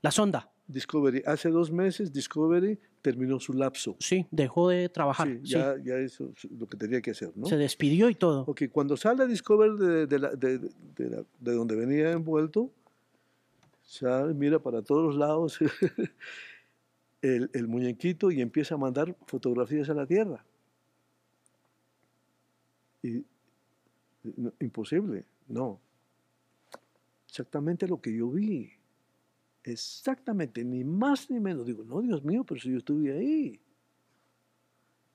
la sonda, Discovery. Hace dos meses Discovery terminó su lapso. sí, dejó de trabajar. Sí, sí. ya, ya hizo lo que tenía que hacer, ¿no? Se despidió y todo. Ok, cuando sale Discovery de, de, la- de- de la- de donde venía envuelto, sale, mira para todos los lados (laughs) el, el muñequito y empieza a mandar fotografías a la Tierra. Y, no, imposible, no. Exactamente lo que yo vi. Exactamente, ni más ni menos. Digo, no, Dios mío, pero si yo estuve ahí.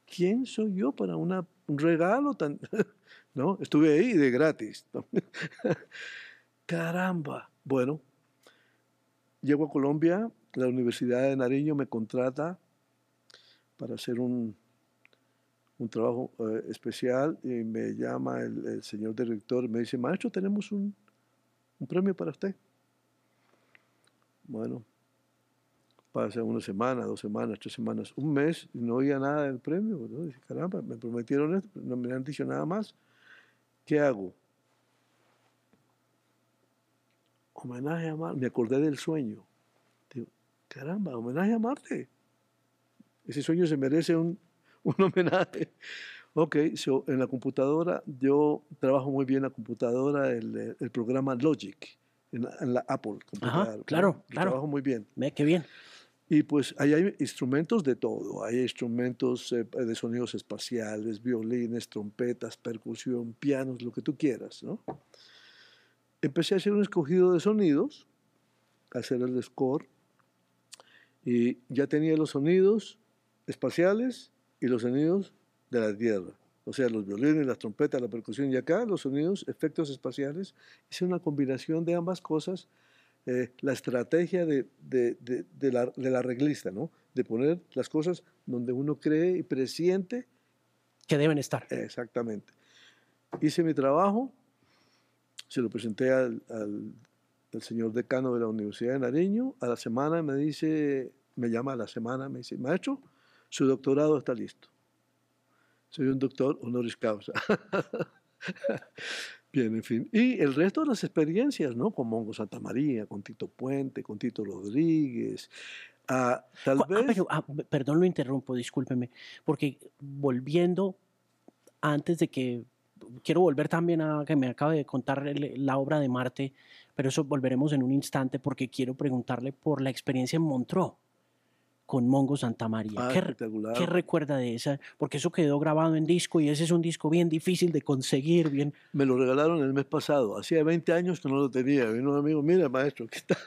¿Quién soy yo para un regalo tan... (laughs) no, estuve ahí de gratis. (laughs) Caramba. Bueno, llego a Colombia, la Universidad de Nariño me contrata para hacer un, un trabajo eh, especial y me llama el, el señor director y me dice, maestro, tenemos un, un premio para usted. Bueno, pasa una semana, dos semanas, tres semanas, un mes y no oía nada del premio. ¿no? Dice, caramba, me prometieron esto, no me han dicho nada más. ¿Qué hago? Homenaje a Marte. Me acordé del sueño. Digo, caramba, homenaje a Marte. Ese sueño se merece un, (laughs) un homenaje. Ok, so, en la computadora, yo trabajo muy bien en la computadora, el, el programa Logic, en la, en la Apple. claro, claro. Trabajo muy bien. Ve, qué bien. Y pues ahí hay instrumentos de todo. Hay instrumentos eh, de sonidos espaciales, violines, trompetas, percusión, pianos, lo que tú quieras, ¿no? Empecé a hacer un escogido de sonidos, a hacer el score, y ya tenía los sonidos espaciales y los sonidos de la Tierra. O sea, los violines, las trompetas, la percusión, y acá los sonidos, efectos espaciales. Hice una combinación de ambas cosas eh, la estrategia de, de, de, de la, del arreglista, ¿no? De poner las cosas donde uno cree y presiente Que deben estar. exactamente. hice mi trabajo, se lo presenté al, al, al señor decano de la Universidad de Nariño, a la semana me dice, me llama a la semana, me dice, maestro, su doctorado está listo. Soy un doctor honoris causa. (laughs) Bien, en fin. Y el resto de las experiencias, ¿no? Con Mongo Santa María, con Tito Puente, con Tito Rodríguez. Ah, tal ah, vez. pero, ah, perdón, lo interrumpo, discúlpeme, porque volviendo, antes de que, quiero volver también a que me acabe de contar la obra de Marte, pero eso volveremos en un instante porque quiero preguntarle por la experiencia en Montreux con Mongo Santa María. Ah, ¿Qué, espectacular. qué recuerda de esa? Porque eso quedó grabado en disco y ese es un disco bien difícil de conseguir, bien... Me lo regalaron el mes pasado. Hacía 20 años que no lo tenía. Vino un amigo, mira, maestro, ¿qué está?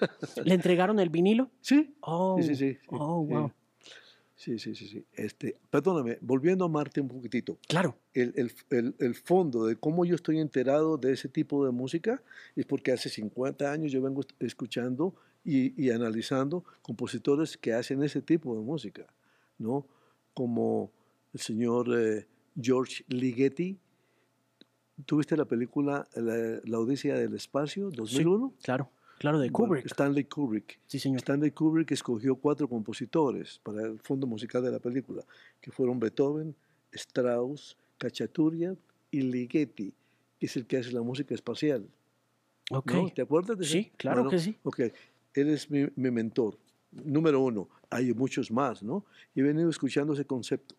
¿Le entregaron el vinilo? Sí, Oh, sí, sí, sí. sí, oh, wow. Sí, sí, sí, sí. Este, perdóname, volviendo a Marte un poquitito. Claro, El, el- el- el fondo de cómo yo estoy enterado de ese tipo de música es porque hace 50 años yo vengo escuchando y, y analizando compositores que hacen ese tipo de música, ¿no? Como el señor eh, George Ligeti. ¿Tuviste la película La, La Odisea del Espacio, 2001? claro, claro, de Bueno, Kubrick. Stanley Kubrick. Sí, señor. Stanley Kubrick escogió cuatro compositores para el fondo musical de la película, que fueron Beethoven, Strauss, Cacciaturian y Ligeti, que es el que hace la música espacial. Ok. ¿no? ¿Te acuerdas de? Sí, claro que sí. Ok, él es mi, mi mentor. Número uno, hay muchos más, ¿no? Y he venido escuchando ese concepto,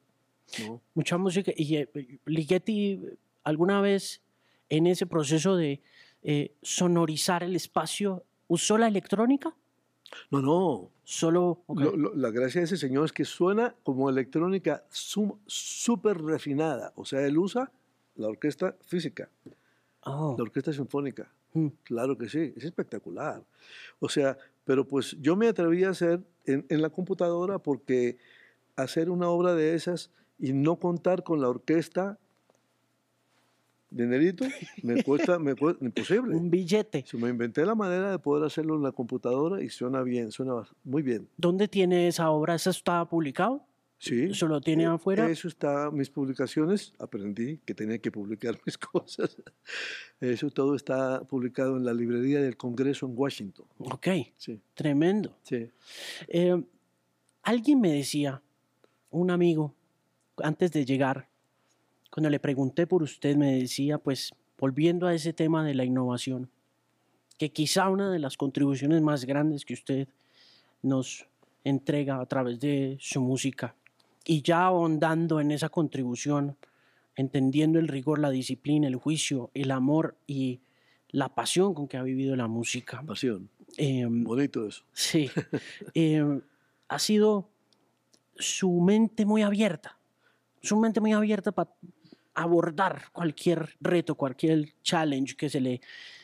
¿no? Mucha música. Y eh, Ligeti, ¿alguna vez en ese proceso de eh, sonorizar el espacio usó la electrónica? No, no. Solo. ok. Lo- lo- la gracia de ese señor es que suena como electrónica súper refinada. O sea, él usa la orquesta física. Oh, La orquesta sinfónica, claro que sí, es espectacular. O sea, pero pues yo me atreví a hacer en, en la computadora porque hacer una obra de esas y no contar con la orquesta dinerito me (laughs) cuesta, me cuesta imposible. Un billete. Si me inventé la manera de poder hacerlo en la computadora y suena bien, suena muy bien. ¿Dónde tiene esa obra? ¿Esa está publicado? Sí. ¿Eso lo tiene Eh, afuera? Eso está, mis publicaciones, aprendí que tenía que publicar (laughs) mis cosas. Eso todo está publicado en la librería del Congreso en Washington. Ok, Sí, tremendo. sí. Eh, alguien me decía, un amigo, antes de llegar, cuando le pregunté por usted, me decía, pues, volviendo a ese tema de la innovación, que quizá una de las contribuciones más grandes que usted nos entrega a través de su música, y ya ahondando en esa contribución, entendiendo el rigor, la disciplina, el juicio, el amor y la pasión con que ha vivido la música. Pasión. em, Bonito eso. Sí. (laughs) Eh, ha sido su mente muy abierta. Su mente muy abierta para abordar cualquier reto, cualquier challenge que se le...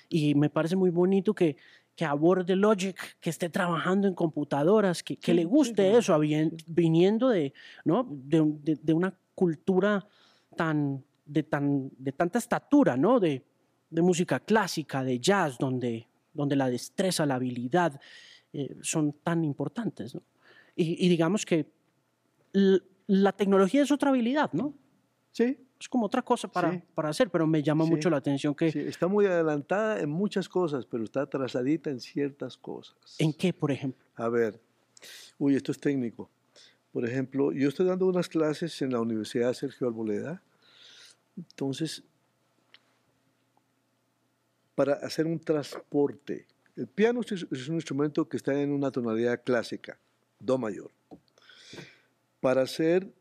Y me parece muy bonito que, que aborde Logic, que esté trabajando en computadoras, que, que Sí, le sí, guste claro. eso, habien- viniendo de, ¿no? de, de- de una cultura tan, de, tan, de tanta estatura, ¿no? De, de música clásica, de jazz, donde, donde la destreza, la habilidad eh, son tan importantes. ¿no? Y, y digamos que la tecnología es otra habilidad, ¿no? Sí, Es como otra cosa para, Sí. para hacer, pero me llama Sí. mucho la atención que... sí, está muy adelantada en muchas cosas, pero está atrasadita en ciertas cosas. ¿En qué, por ejemplo? A ver, uy, esto es técnico. Por ejemplo, yo estoy dando unas clases en la Universidad Sergio Arboleda. Entonces, para hacer un transporte, el piano es un instrumento que está en una tonalidad clásica, do mayor. Para hacer,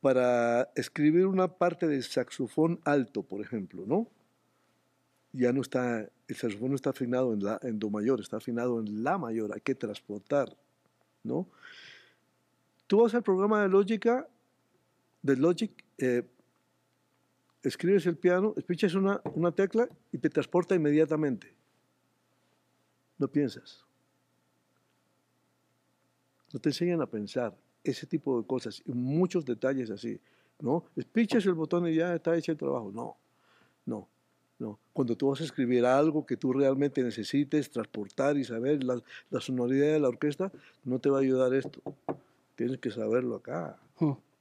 para escribir una parte del saxofón alto, por ejemplo, ¿no? Ya no está, el saxofón no está afinado en, la, do mayor, está afinado en la mayor, hay que transportar, ¿no? Tú vas al programa de lógica, de Logic, eh, escribes el piano, pichas una, una tecla y te transporta inmediatamente. No piensas. No te enseñan a pensar ese tipo de cosas y muchos detalles así, ¿no? Pichas el botón y ya está hecho el trabajo. No, no, no. Cuando tú vas a escribir algo que tú realmente necesites transportar y saber la, la sonoridad de la orquesta, no te va a ayudar esto. Tienes que saberlo acá.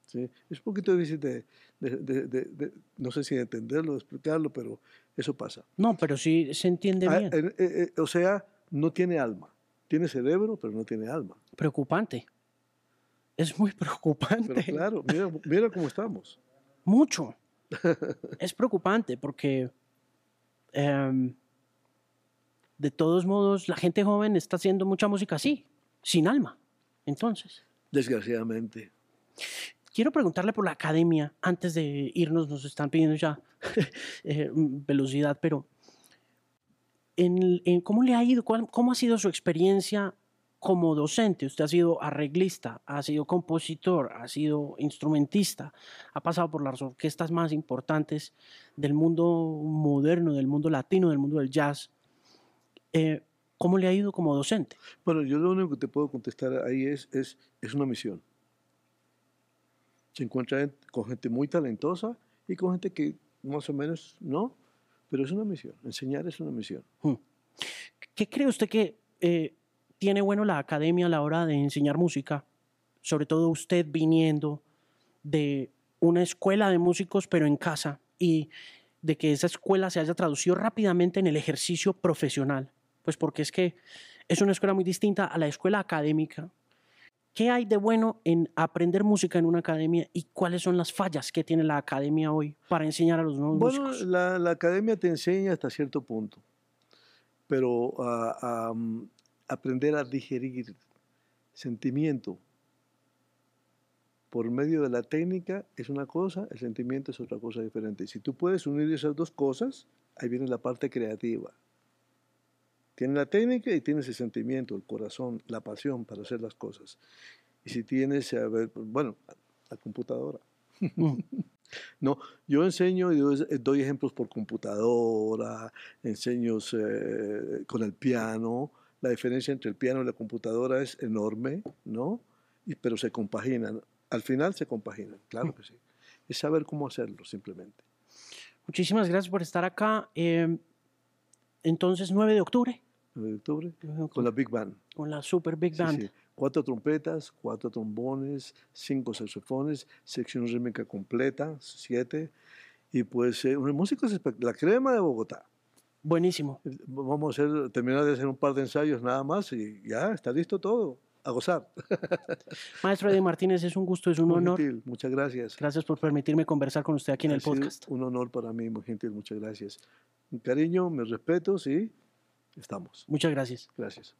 ¿sí? Es un poquito difícil de, de- de- no sé si de entenderlo, de explicarlo, pero eso pasa. No, pero sí se entiende Ah, bien. eh, eh, eh, o sea, no tiene alma. Tiene cerebro, pero no tiene alma. Preocupante. Es muy preocupante. Pero claro, mira, mira cómo estamos. Mucho. (laughs) es preocupante porque em, de todos modos la gente joven está haciendo mucha música así, sin alma. Entonces, Desgraciadamente. quiero preguntarle por la academia antes de irnos, nos están pidiendo ya (laughs) eh, velocidad, pero en, en ¿cómo le ha ido? ¿Cuál- ¿Cómo ha sido su experiencia como docente? Usted ha sido arreglista, ha sido compositor, ha sido instrumentista, ha pasado por las orquestas más importantes del mundo moderno, del mundo latino, del mundo del jazz. Eh, ¿Cómo le ha ido como docente? Bueno, yo lo único que te puedo contestar ahí es, es, es una misión. Se encuentra en- con gente muy talentosa y con gente que más o menos no, pero es una misión. Enseñar es una misión. ¿Qué cree usted que eh, tiene bueno la academia a la hora de enseñar música? Sobre todo usted viniendo de una escuela de músicos, pero en casa, y de que esa escuela se haya traducido rápidamente en el ejercicio profesional. Pues porque es que es una escuela muy distinta a la escuela académica. ¿Qué hay de bueno en aprender música en una academia y cuáles son las fallas que tiene la academia hoy para enseñar a los nuevos Bueno, músicos? la, la academia te enseña hasta cierto punto, pero mm, aprender a digerir sentimiento por medio de la técnica es una cosa, el sentimiento es otra cosa diferente. Si tú puedes unir esas dos cosas, ahí viene la parte creativa. Tienes la técnica y tienes el sentimiento, el corazón, la pasión para hacer las cosas. Y si tienes, a ver, bueno, la computadora. (laughs) No, yo enseño y doy, doy ejemplos por computadora, enseño eh, con el piano. La diferencia entre el piano y la computadora es enorme, ¿no? Y, pero se compaginan. Al final se compaginan, claro que sí. Es saber cómo hacerlo, simplemente. Muchísimas gracias por estar acá. Eh, entonces, 9 de octubre, 9 de octubre, con la Big Band. con la Super Big Sí, Band. sí. Cuatro trompetas, cuatro trombones, cinco saxofones, sección rítmica completa, siete. Y pues eh, un músico es espect- la crema de Bogotá. Buenísimo. Vamos a hacer, terminar de hacer un par de ensayos nada más y ya está listo todo. A gozar. (laughs) Maestro Eddie Martínez, es un gusto, es un Muy honor. gentil, muchas gracias. Gracias por permitirme conversar con usted aquí en Ha el sido podcast. Un honor para mí, muy gentil, muchas gracias. Un cariño, mis respetos y estamos. Muchas gracias. Gracias.